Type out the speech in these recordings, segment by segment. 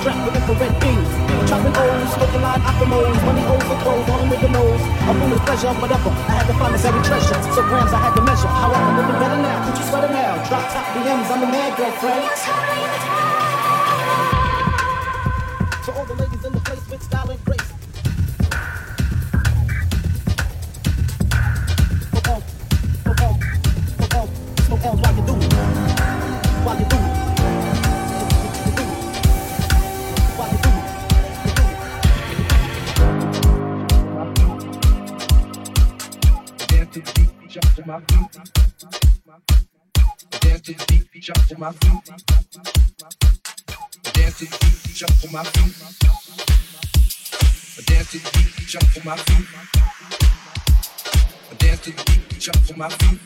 strapped with infrared beams. Chopping O's, looking line optimals, money O's and clothes, all with the nose. A room of pleasure, whatever. I had to find this every treasure. So grams I had to measure. How I'm living better now. Coogi sweater now. Drop top BMs, I'm a mad girlfriend. It's. my feet. I dance to the beat, jump for my feet.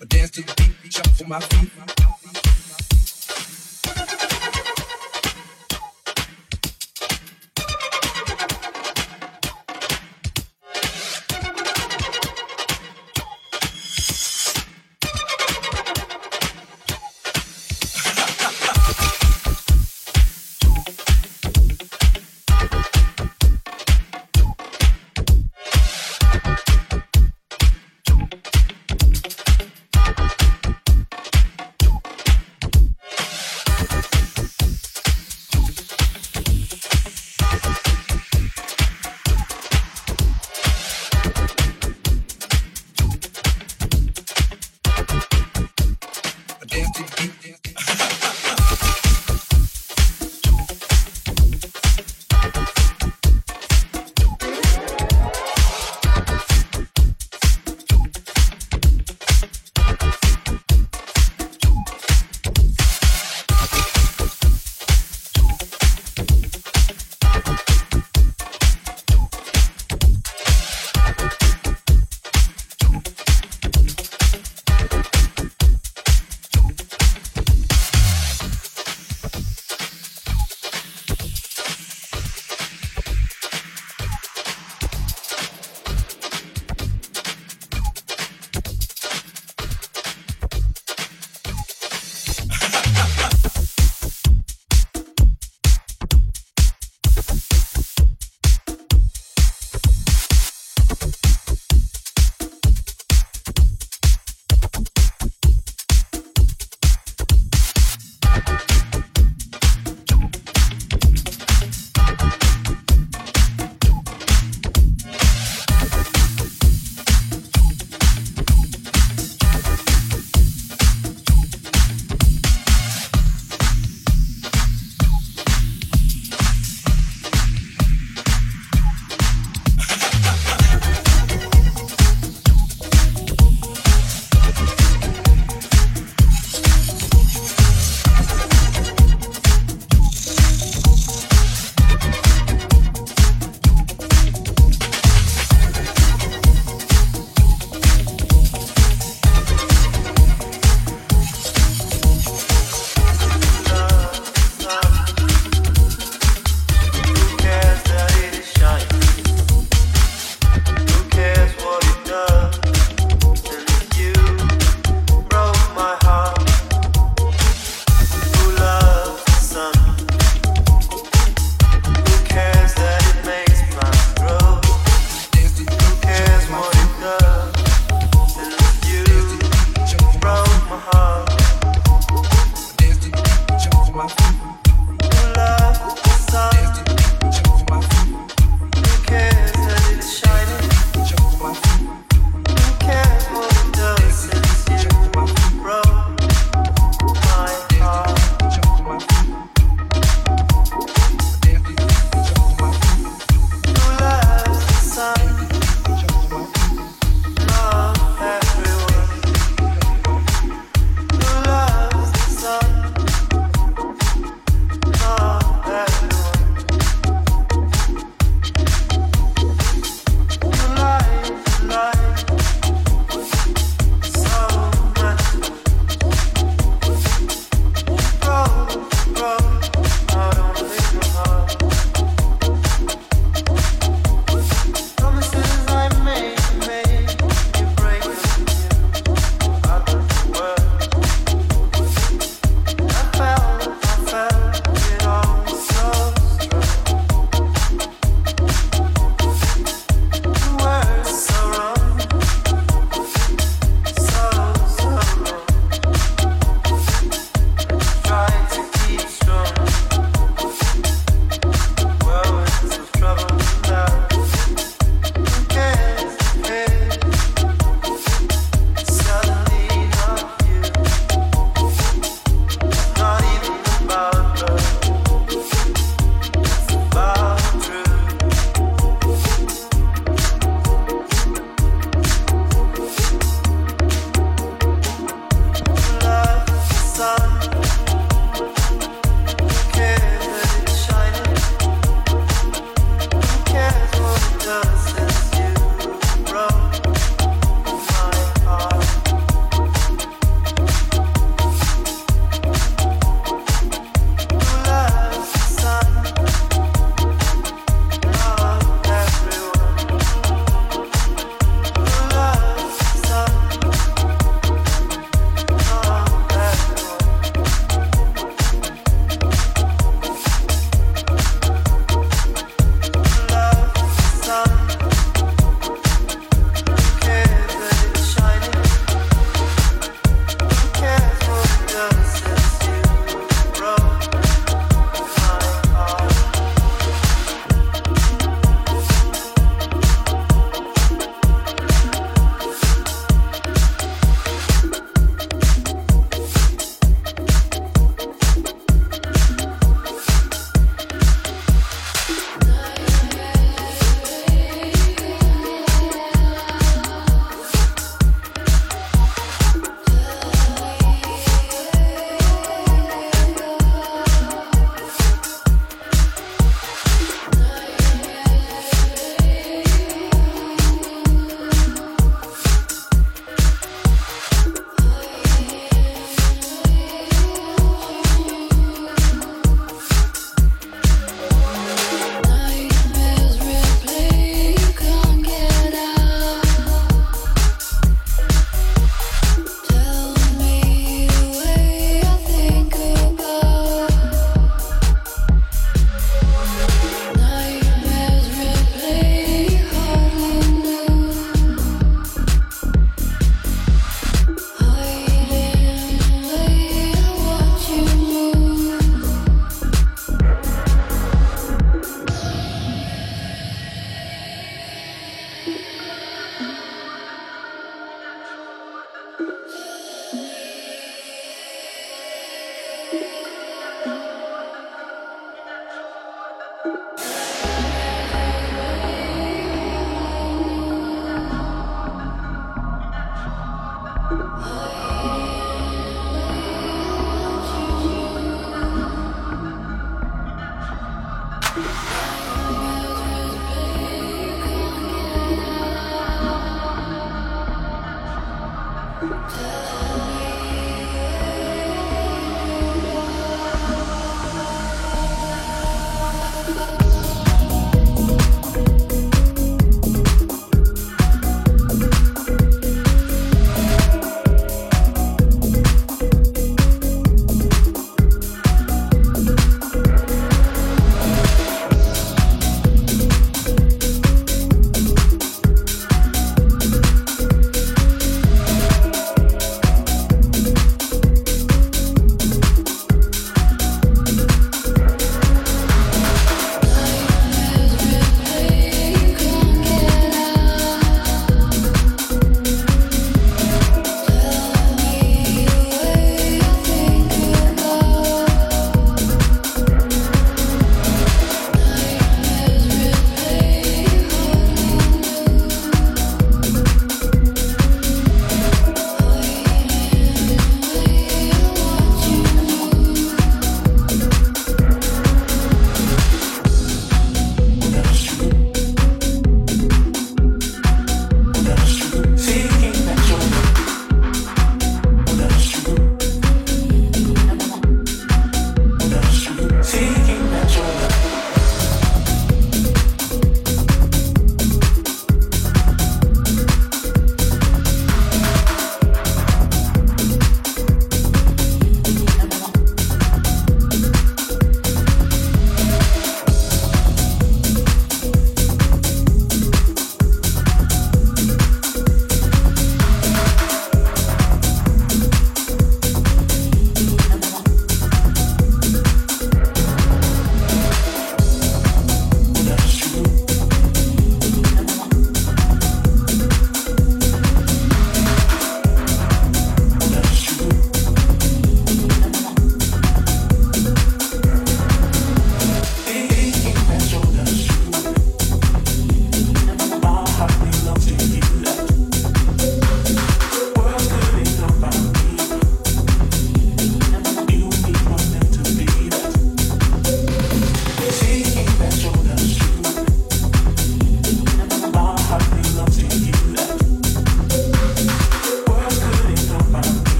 I dance to the beat, jump for my feet.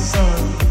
Just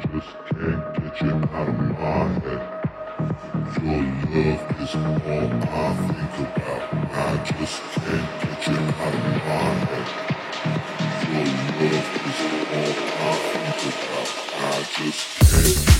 just can't get you out of my head. Your love is all I think about. I just can't get you out of my head. Your love is all I think about. I just can't.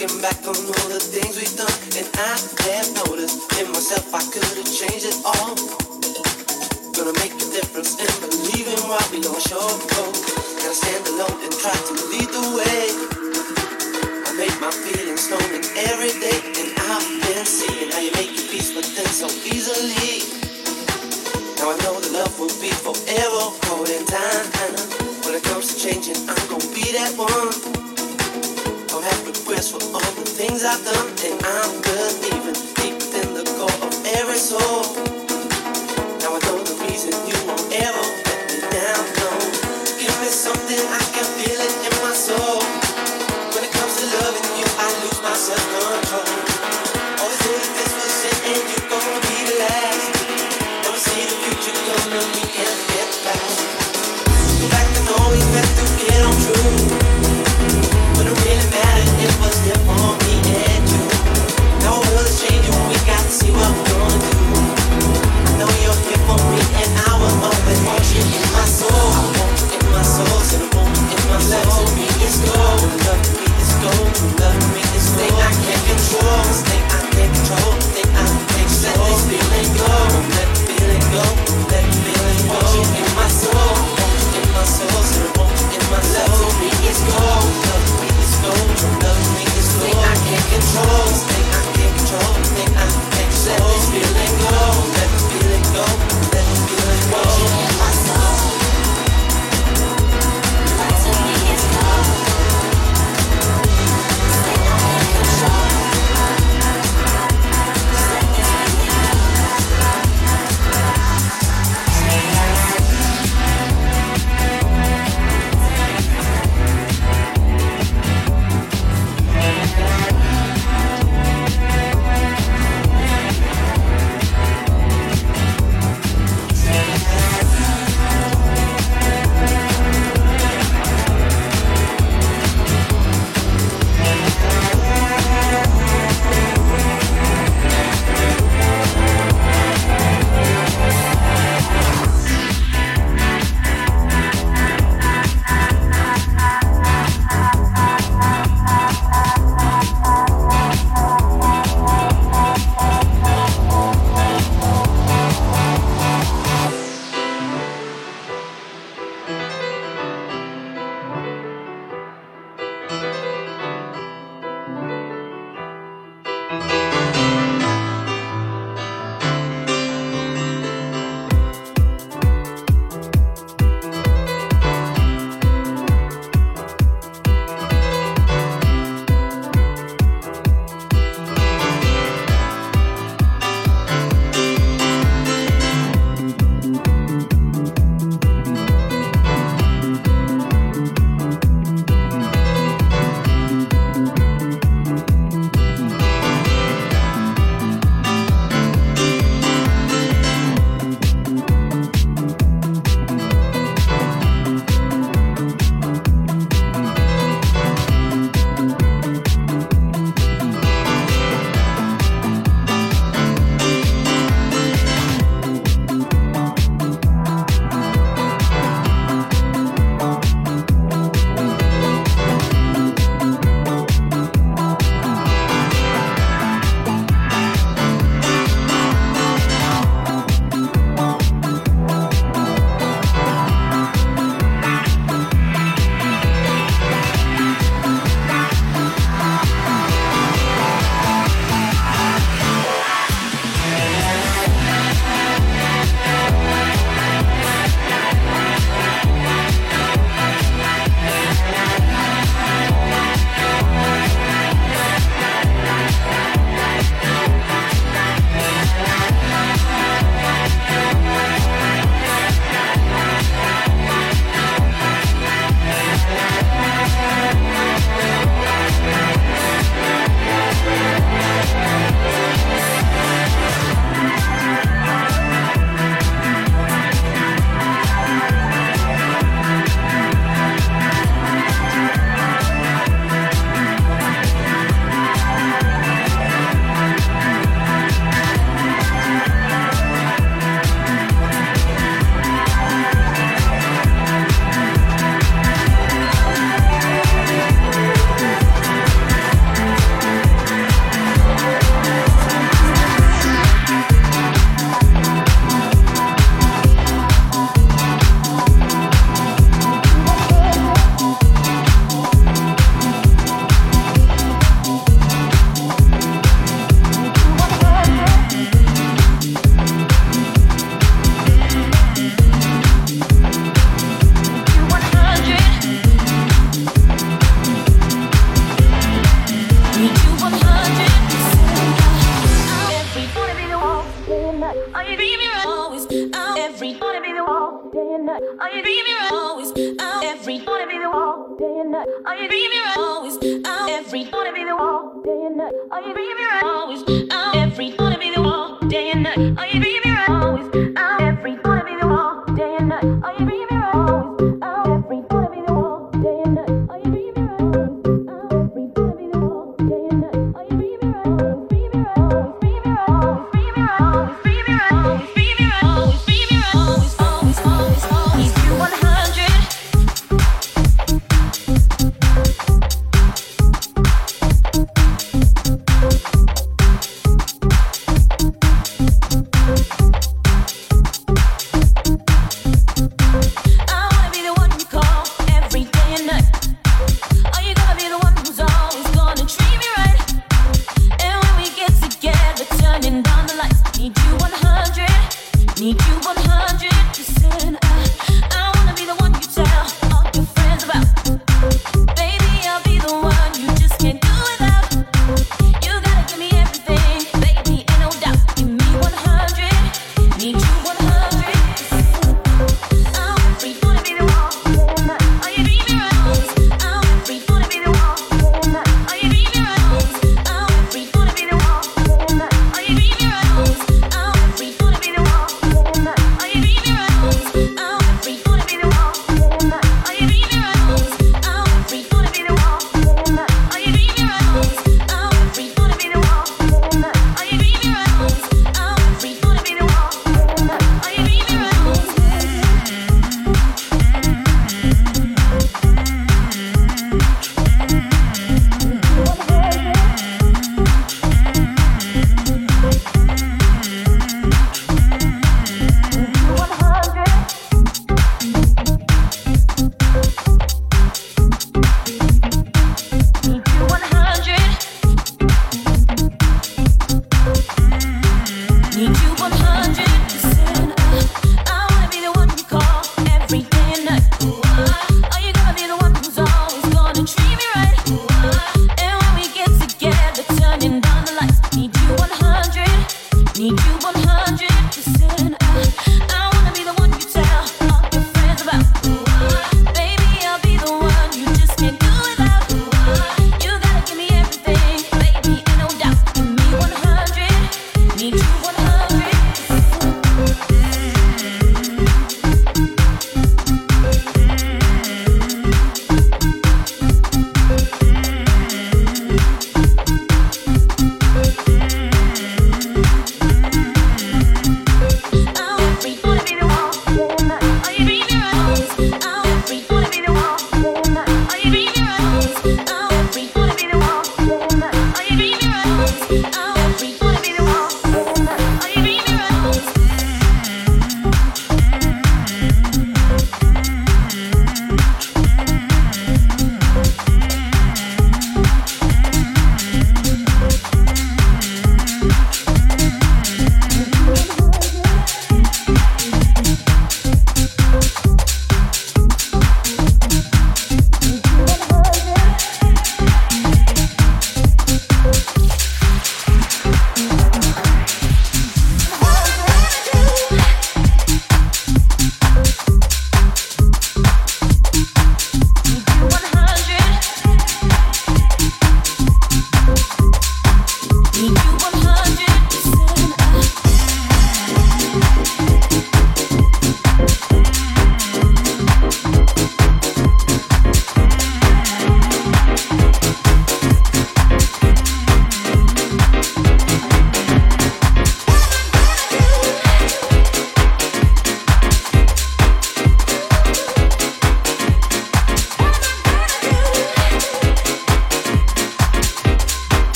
looking back on all the things we've done, and I have noticed in myself I could have changed it all. Gonna make a difference in believing what we know sure goes. Gotta stand alone and try to lead the way. I make my feelings known in every day, and I've been seeing how you make your peace with things so easily. Now I know the love will be forever holding time, when it comes to changing, I'm gonna be that one. Regrets for all the things I've done, and I'm even deep within the core of every soul.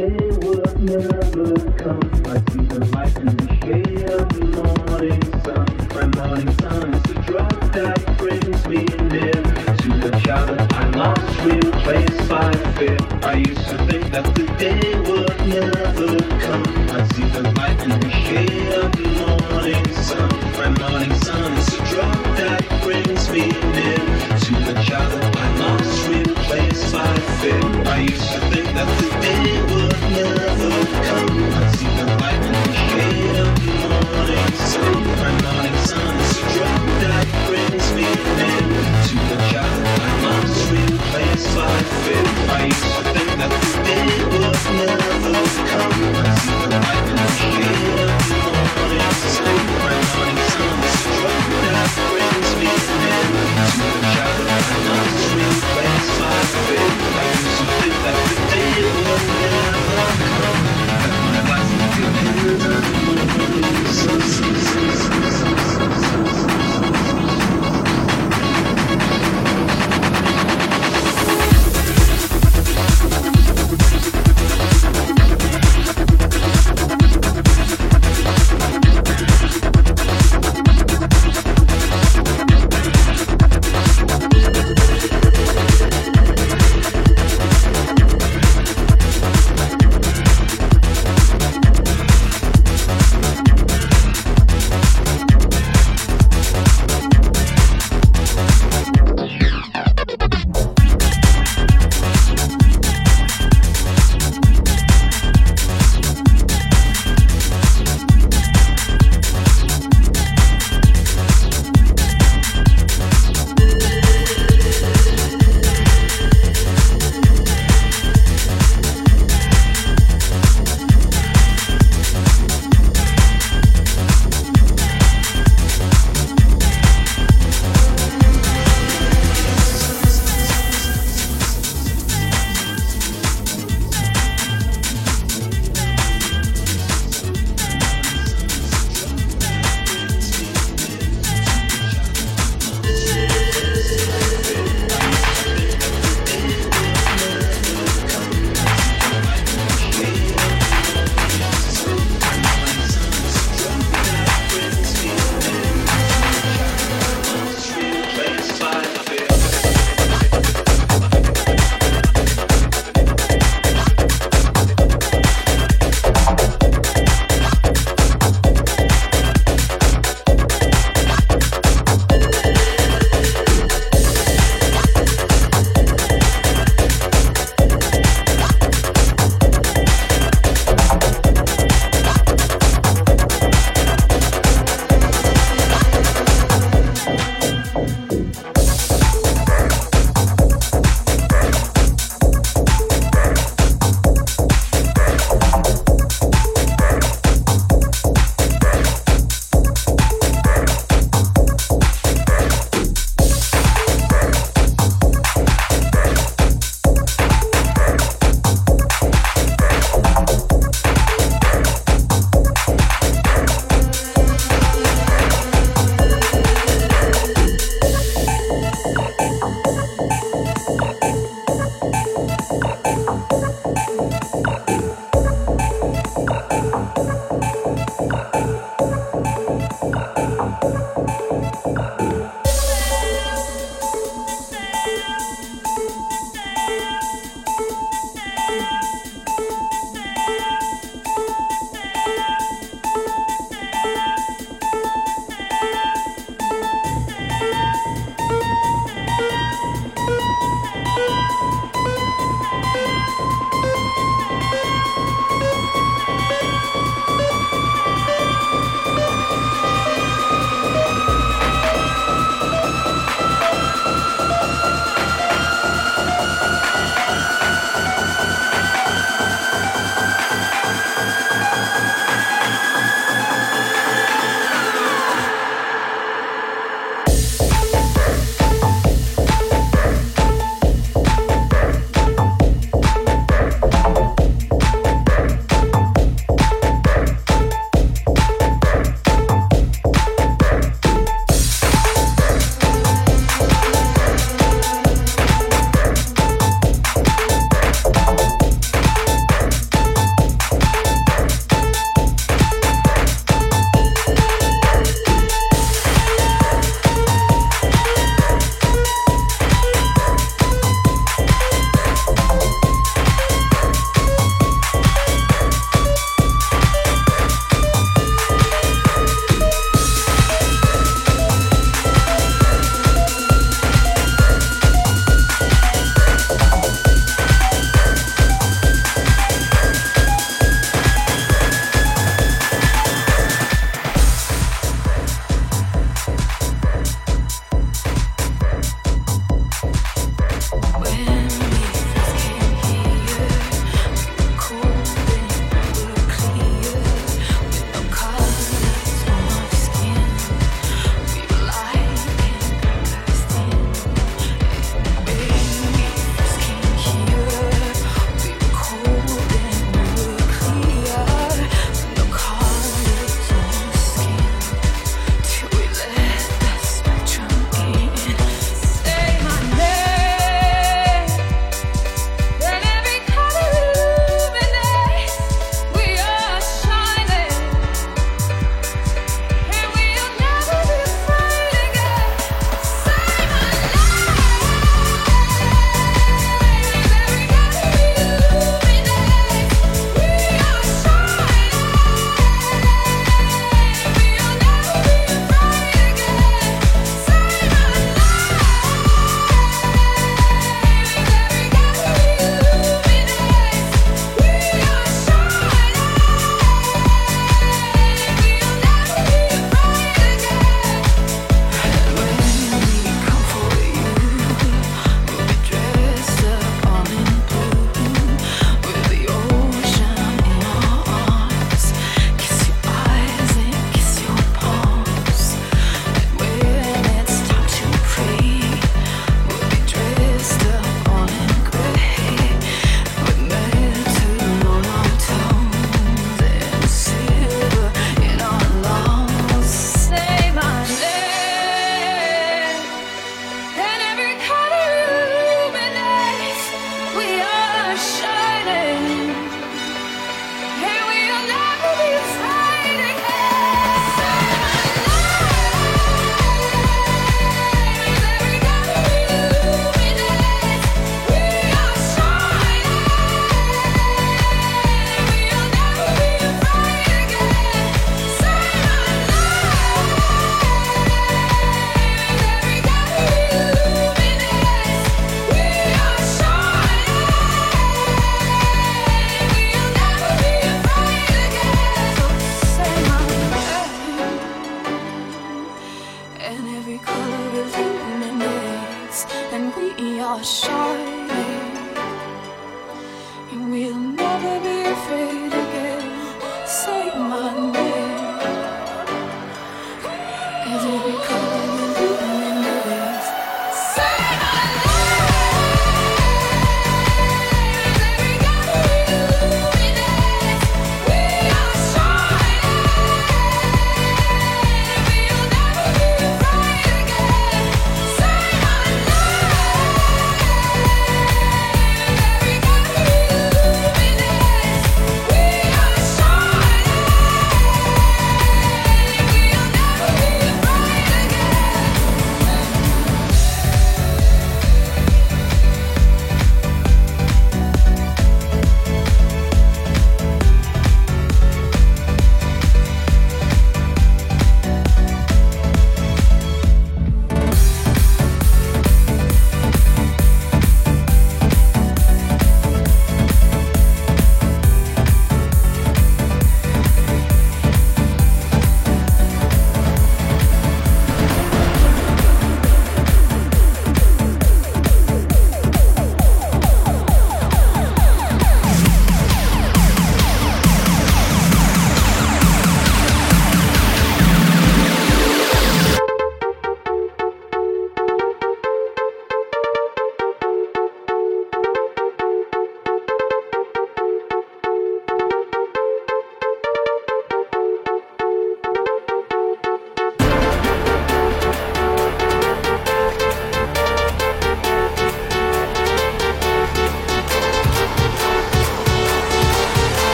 Day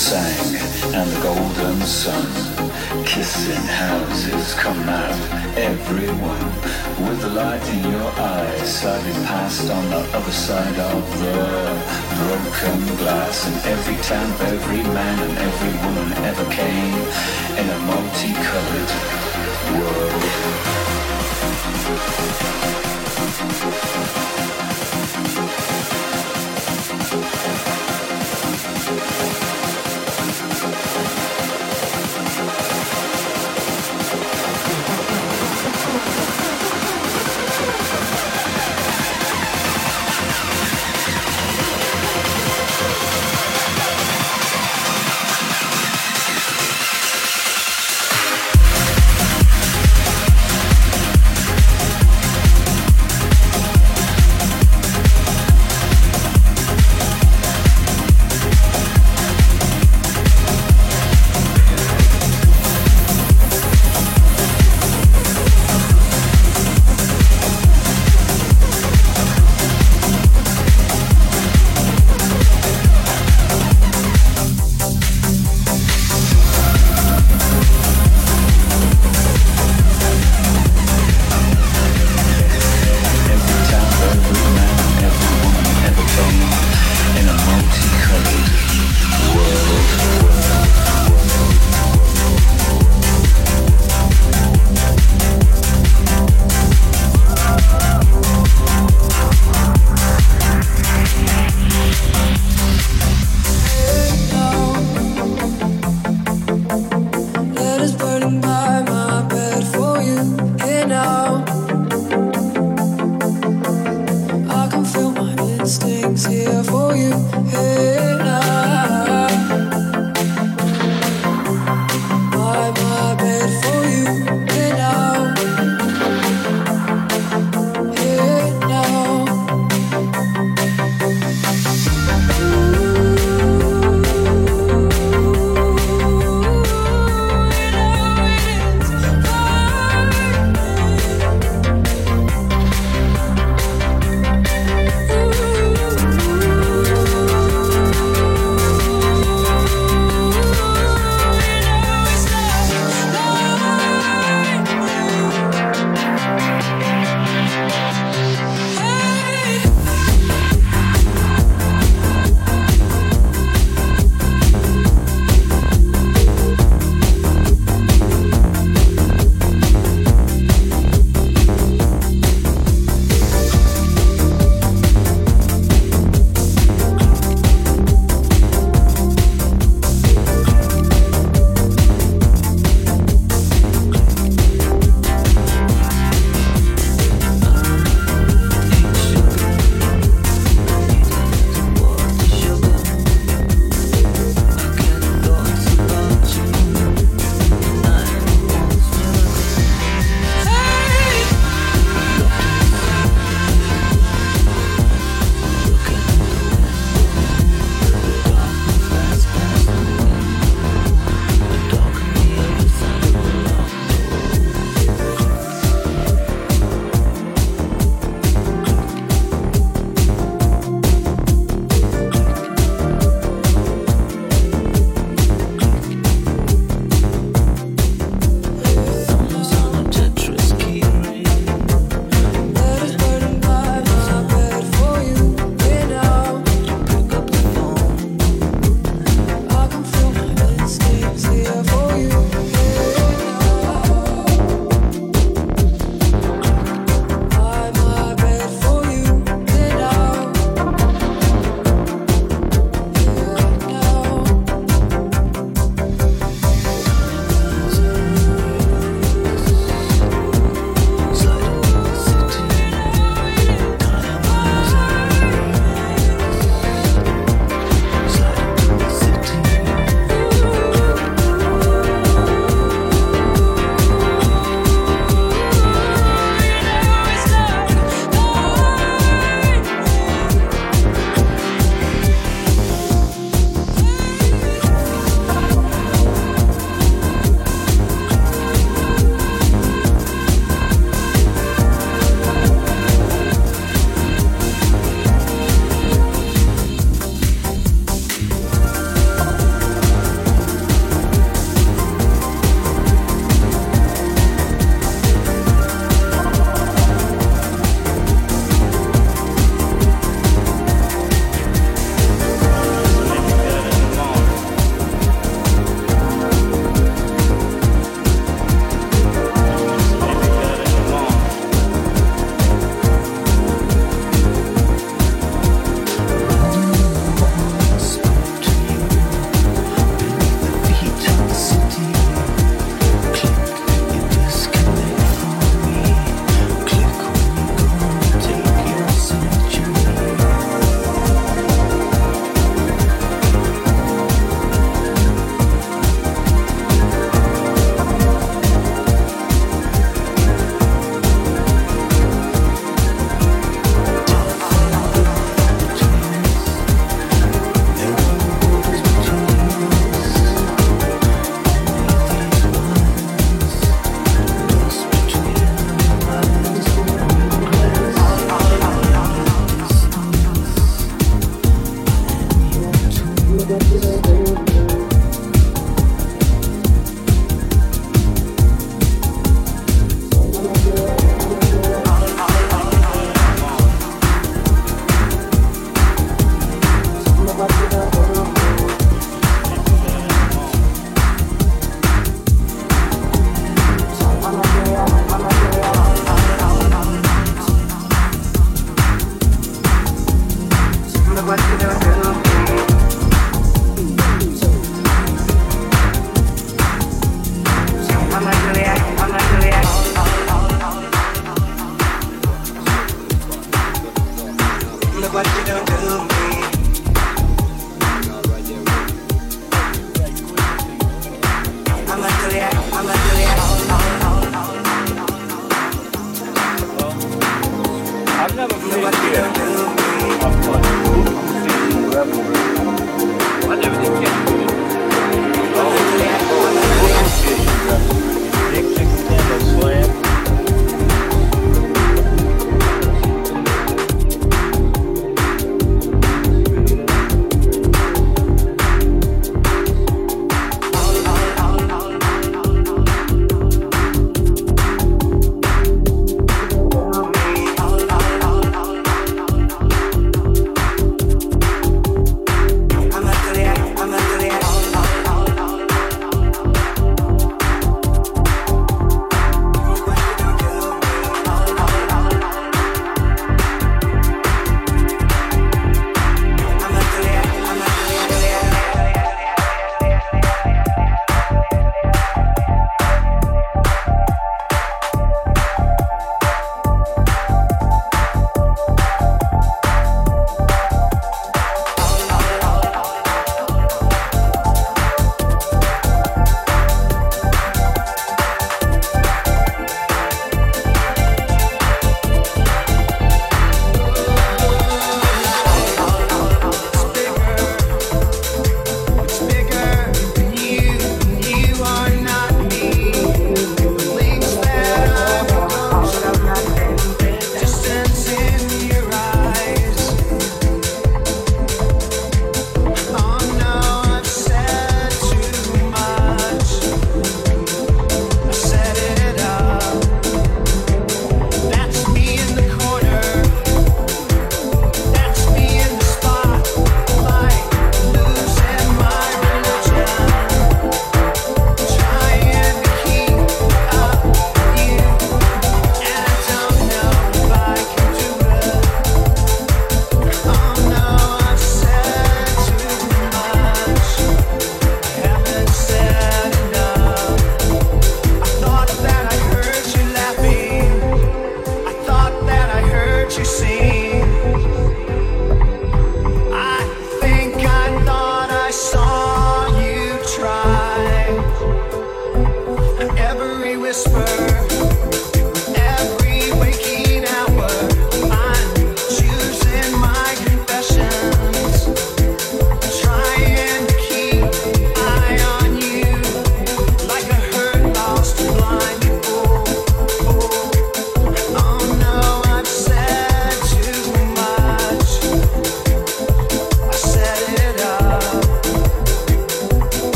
sang, and the golden sun. Kissing houses come out, everyone with the light in your eyes, sliding past on the other side of the broken glass. And every town, every man, and every woman ever came in a multicolored world.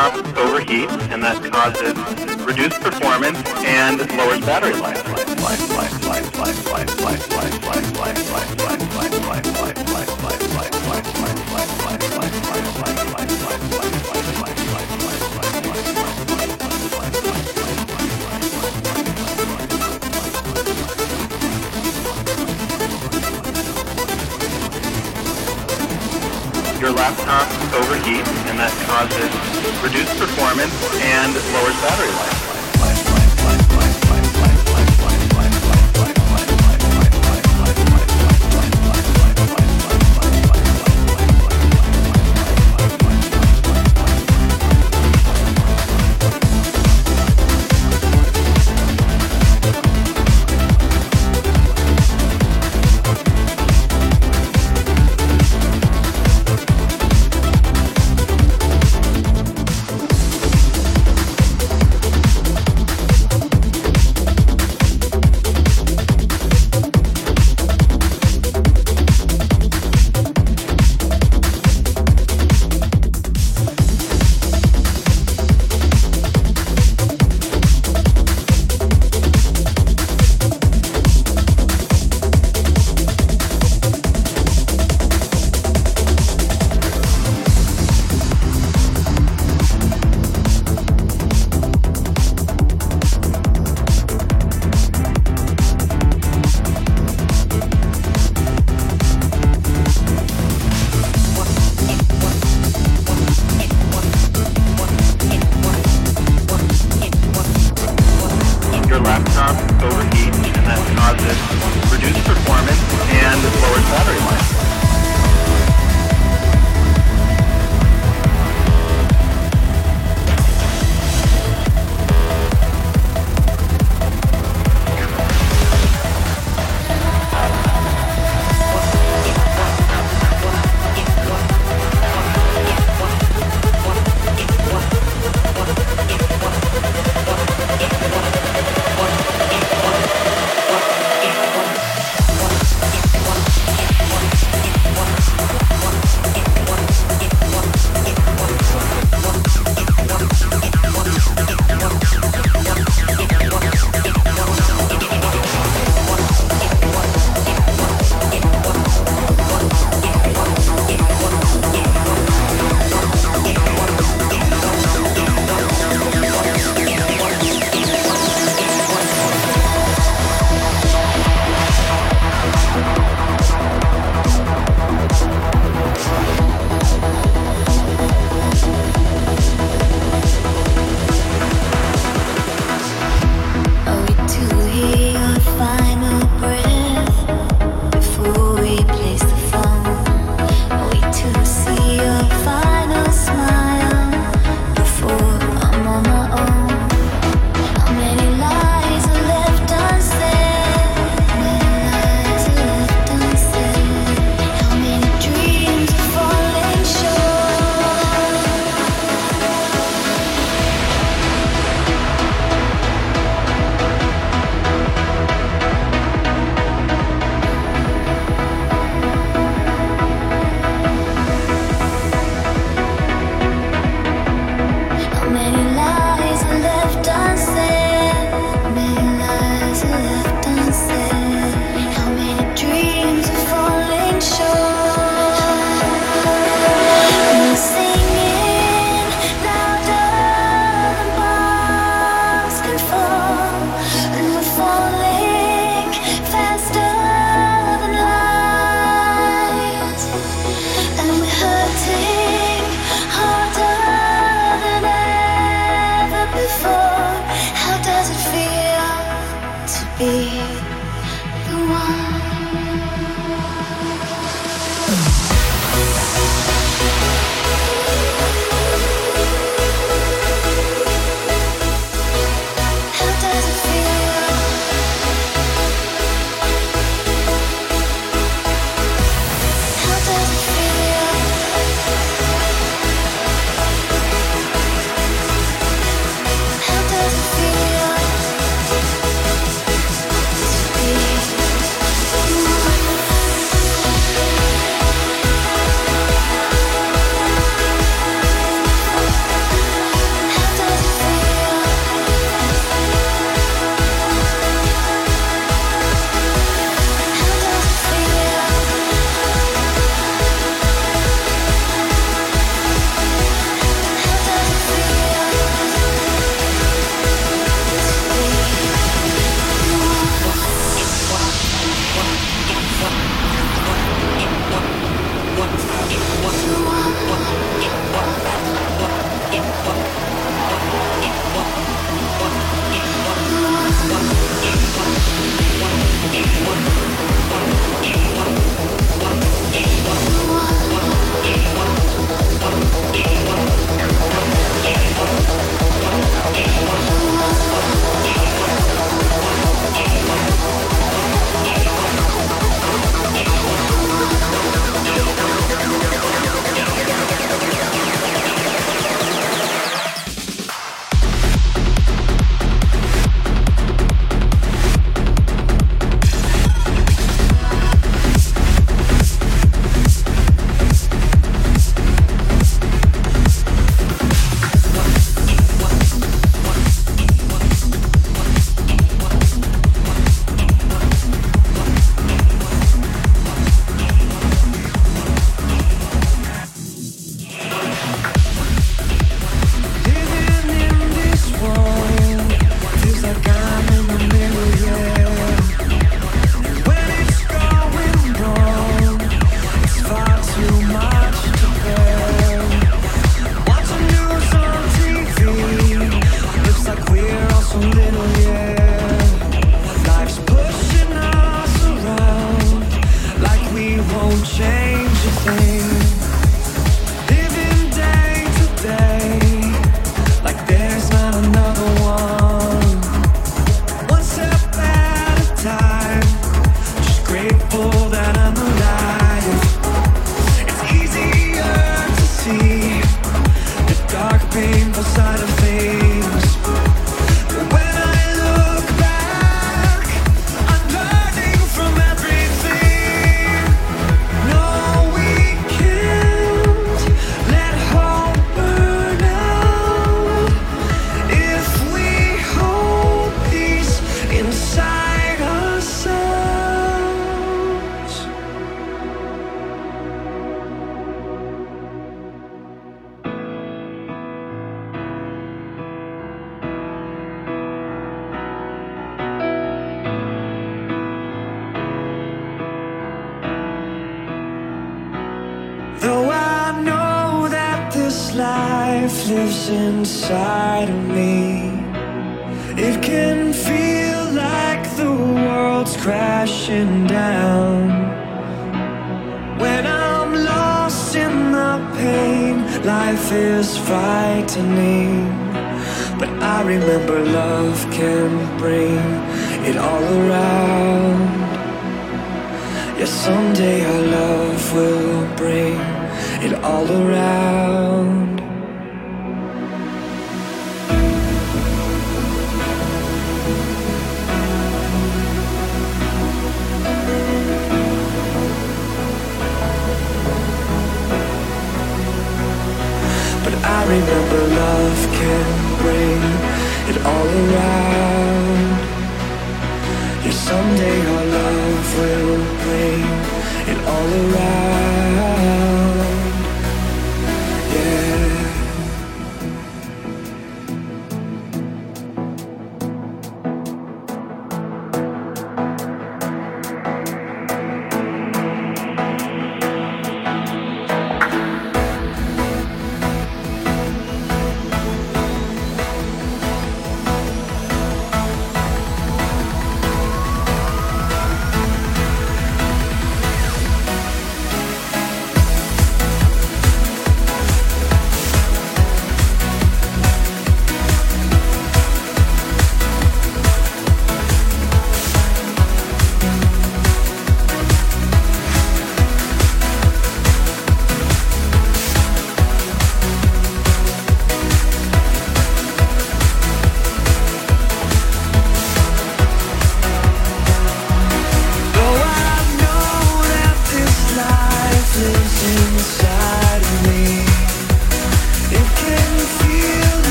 Laptop overheats, and that causes reduced performance and lowers battery. Life, reduced performance and lowers battery life.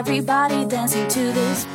Everybody dancing to this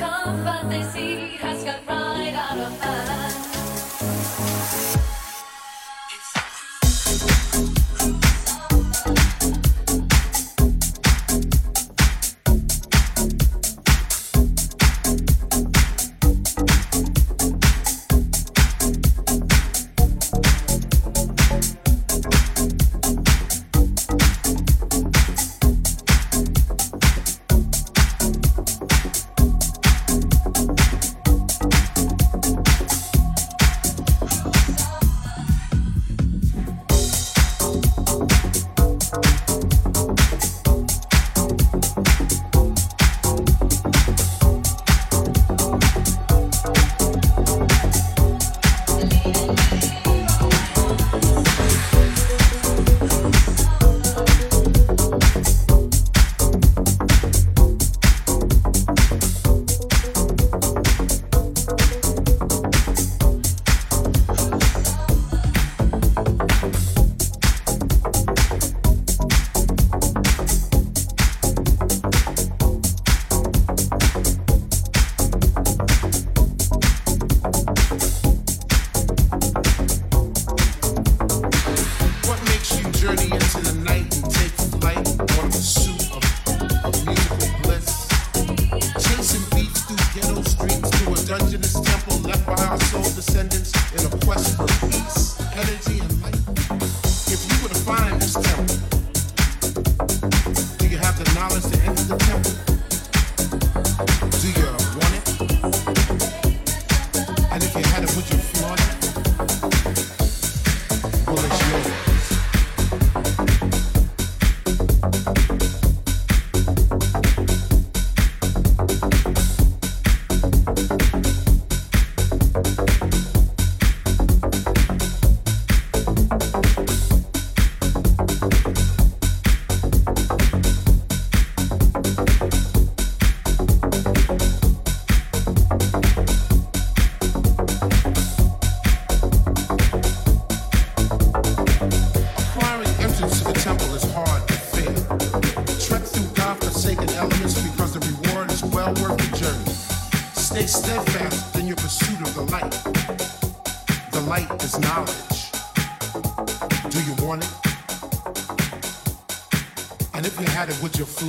comfort. They see has got right out of hand.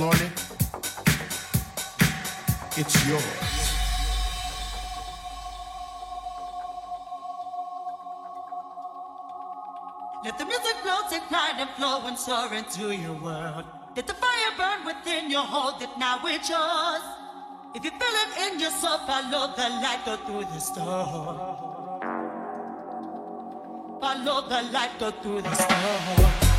Lordy, it's yours. Let the music grow, take pride and flow and soar into your world. Let the fire burn within your hold it now it's yours. If you feel it in yourself, follow the light, go through the storm. Follow the light, go through the storm.